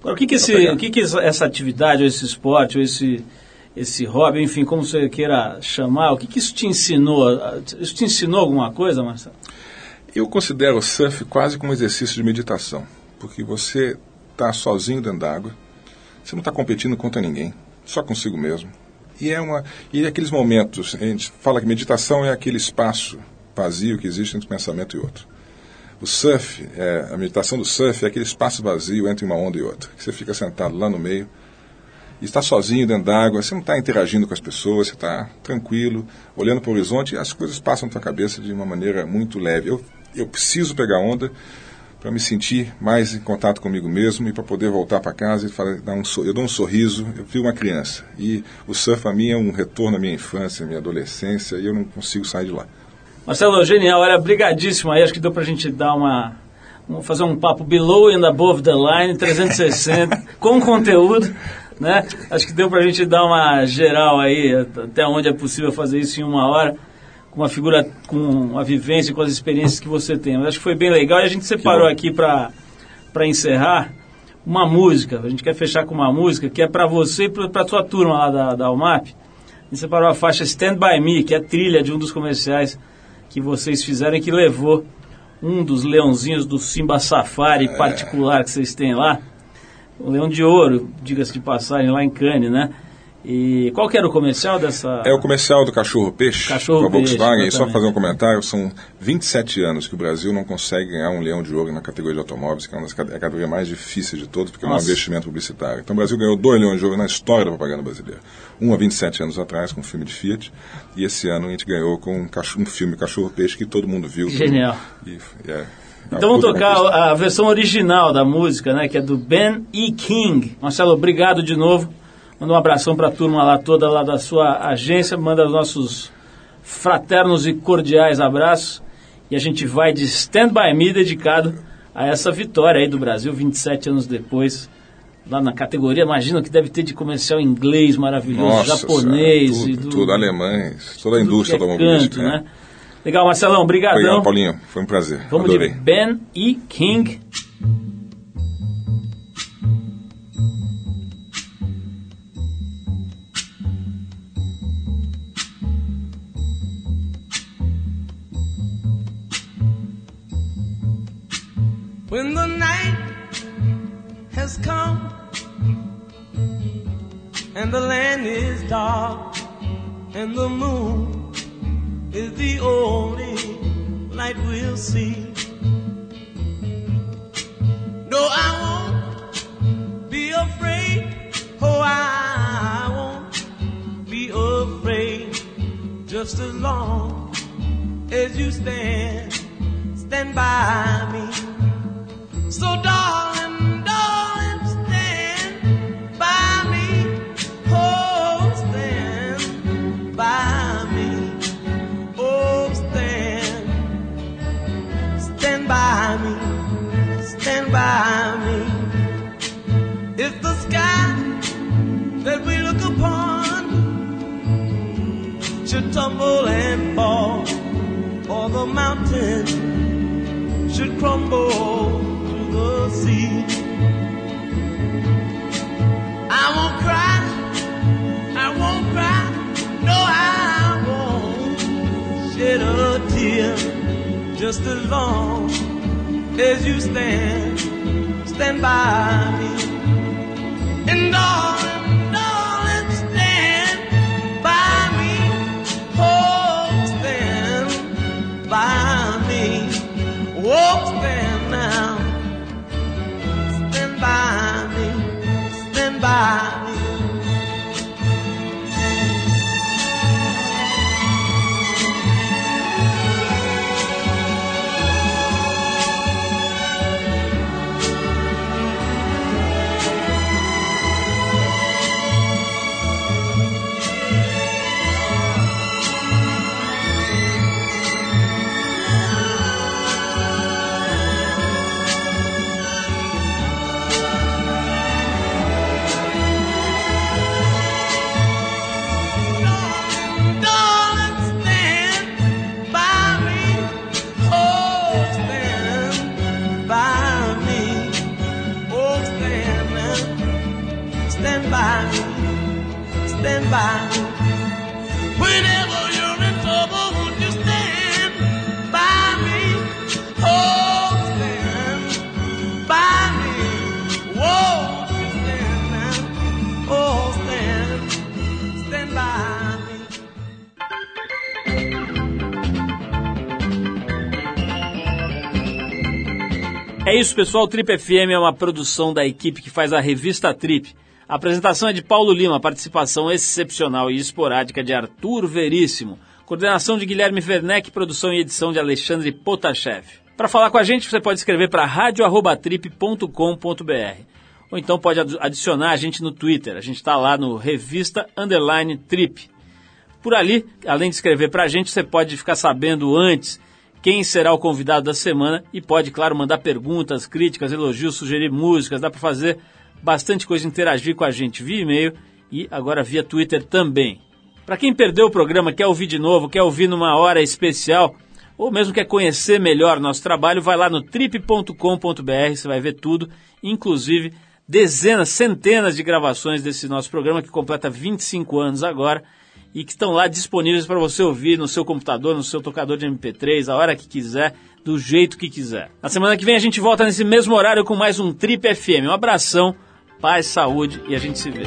Speaker 1: Agora, o que que, esse, o que, que essa essa atividade, ou esse esporte, ou esse, esse hobby, enfim, como você queira chamar, o que, que isso te ensinou? Isso te ensinou alguma coisa, Marcelo?
Speaker 6: Eu considero o surf quase como um exercício de meditação, porque você está sozinho dentro d'água, você não está competindo contra ninguém, só consigo mesmo. E é uma e é aqueles momentos, a gente fala que meditação é aquele espaço vazio que existe entre um pensamento e outro. O surf, é, a meditação do surf é aquele espaço vazio entre uma onda e outra. que Você fica sentado lá no meio está sozinho dentro d'água, você não está interagindo com as pessoas, você está tranquilo, olhando para o horizonte e as coisas passam na tua cabeça de uma maneira muito leve. Eu, eu preciso pegar onda para me sentir mais em contato comigo mesmo e para poder voltar para casa e falar, dar um, eu dou um sorriso, eu fui uma criança. E o surf para mim é um retorno à minha infância, à minha adolescência e eu não consigo sair de lá.
Speaker 1: Marcelo, genial, olha, brigadíssimo aí, acho que deu pra gente dar uma... um- fazer um papo below and above the line, 360, com conteúdo, né? Acho que deu pra gente dar uma geral aí, até onde é possível fazer isso em uma hora, com uma figura, com a vivência, com as experiências que você tem. Eu acho que foi bem legal e a gente separou aqui para encerrar uma música. A gente quer fechar com uma música que é pra você e pra, pra tua turma lá da, da UMAP. A gente separou a faixa Stand By Me, que é a trilha de um dos comerciais que vocês fizeram e que levou um dos leãozinhos do Simba Safari particular que vocês têm lá. O leão de ouro, diga-se de passagem, lá em Cannes, né? E qual que era o comercial dessa...
Speaker 6: É o comercial do Cachorro Peixe,
Speaker 1: Cachorro
Speaker 6: com a Volkswagen.
Speaker 1: Peixe,
Speaker 6: E só fazer um comentário, são 27 anos que o Brasil não consegue ganhar um leão de ouro na categoria de automóveis, que é uma das é a categoria mais difícil de todas, porque não é um
Speaker 1: Nossa.
Speaker 6: investimento publicitário. Então o Brasil ganhou dois leões de ouro na história da propaganda brasileira. Um há 27 anos atrás, com um filme de Fiat, e esse ano a gente ganhou com um, cacho- um filme Cachorro Peixe que todo mundo viu.
Speaker 1: Genial.
Speaker 6: E, é
Speaker 1: Então vamos tocar a versão original da música, né? Que é do Ben E. King. Marcelo, obrigado de novo. Manda um abração para a turma lá toda lá da sua agência. Manda os nossos fraternos e cordiais abraços. E a gente vai de Stand By Me dedicado a essa vitória aí do Brasil, 27 anos depois. Lá na categoria, imagina que deve ter de comercial inglês maravilhoso,
Speaker 6: Nossa
Speaker 1: japonês
Speaker 6: Senhora,
Speaker 1: e
Speaker 6: tudo,
Speaker 1: do,
Speaker 6: tudo alemães, toda a
Speaker 1: tudo
Speaker 6: indústria
Speaker 1: é
Speaker 6: automobilística.
Speaker 1: canto,
Speaker 6: né?
Speaker 1: né? Legal, Marcelão, obrigadão.
Speaker 6: Obrigado, Paulinho. Foi um prazer.
Speaker 1: Vamos
Speaker 6: Adorei.
Speaker 1: de Ben E. King.
Speaker 9: When the night has come and the land is dark and the moon is the only light we'll see. No, I won't be afraid. Oh, I won't be afraid. Just as long as you stand, stand by me. So, darling. Stand by. Whenever you're in trouble, won't you stand by me? Oh, stand by me. Won't you stand? Oh, stand, stand by me.
Speaker 1: É isso, pessoal. Trip FM é uma produção da equipe que faz a revista Trip. A apresentação é de Paulo Lima, participação excepcional e esporádica de Arthur Veríssimo, coordenação de Guilherme Werneck, produção e edição de Alexandre Potashev. Para falar com a gente, você pode escrever para radio@trip.com.br ou então pode adicionar a gente no Twitter. A gente está lá no Revista Underline Trip. Por ali, além de escrever para a gente, você pode ficar sabendo antes quem será o convidado da semana e pode, claro, mandar perguntas, críticas, elogios, sugerir músicas. Dá para fazer bastante coisa, interagir com a gente via e-mail e agora via Twitter também. Para quem perdeu o programa, quer ouvir de novo, quer ouvir numa hora especial, ou mesmo quer conhecer melhor nosso trabalho, vai lá no trip.com.br, você vai ver tudo, inclusive dezenas, centenas de gravações desse nosso programa que completa 25 anos agora e que estão lá disponíveis para você ouvir no seu computador, no seu tocador de MP3, a hora que quiser, do jeito que quiser. Na semana que vem a gente volta nesse mesmo horário com mais um Trip FM. Um abração, paz, saúde e a gente se vê.